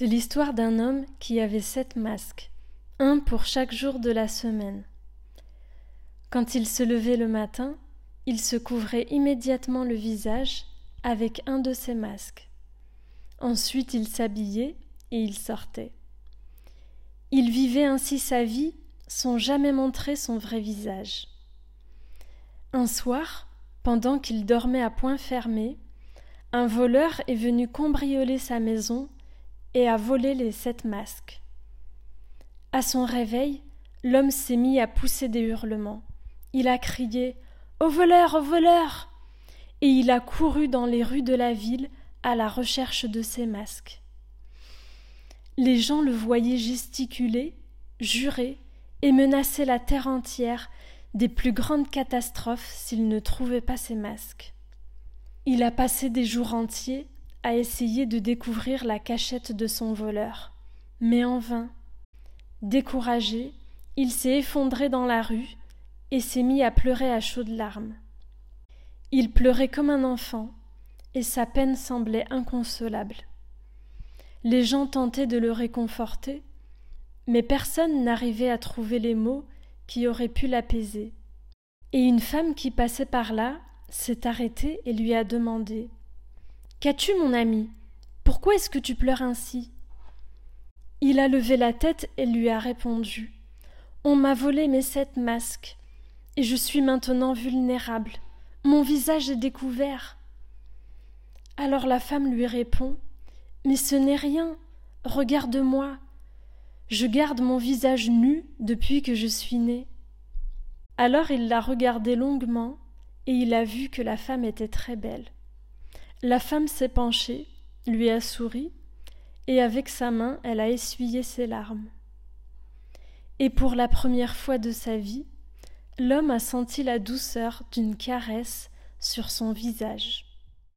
C'est l'histoire d'un homme qui avait sept masques, un pour chaque jour de la semaine. Quand il se levait le matin, il se couvrait immédiatement le visage avec un de ses masques. Ensuite il s'habillait et il sortait. Il vivait ainsi sa vie sans jamais montrer son vrai visage. Un soir, pendant qu'il dormait à point fermé, un voleur est venu cambrioler sa maison et a volé les sept masques. À son réveil, l'homme s'est mis à pousser des hurlements. Il a crié Au voleur, au voleur Et il a couru dans les rues de la ville à la recherche de ses masques. Les gens le voyaient gesticuler, jurer et menacer la terre entière des plus grandes catastrophes s'il ne trouvait pas ses masques. Il a passé des jours entiers a essayé de découvrir la cachette de son voleur, mais en vain. Découragé, il s'est effondré dans la rue et s'est mis à pleurer à chaudes larmes. Il pleurait comme un enfant, et sa peine semblait inconsolable. Les gens tentaient de le réconforter, mais personne n'arrivait à trouver les mots qui auraient pu l'apaiser. Et une femme qui passait par là s'est arrêtée et lui a demandé Qu'as-tu, mon ami? Pourquoi est-ce que tu pleures ainsi? Il a levé la tête et lui a répondu On m'a volé mes sept masques, et je suis maintenant vulnérable. Mon visage est découvert. Alors la femme lui répond Mais ce n'est rien. Regarde-moi. Je garde mon visage nu depuis que je suis né. Alors il l'a regardée longuement, et il a vu que la femme était très belle. La femme s'est penchée, lui a souri, et avec sa main elle a essuyé ses larmes. Et pour la première fois de sa vie, l'homme a senti la douceur d'une caresse sur son visage.